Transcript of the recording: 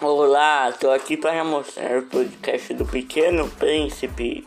Olá, tô aqui para mostrar o podcast do Pequeno Príncipe.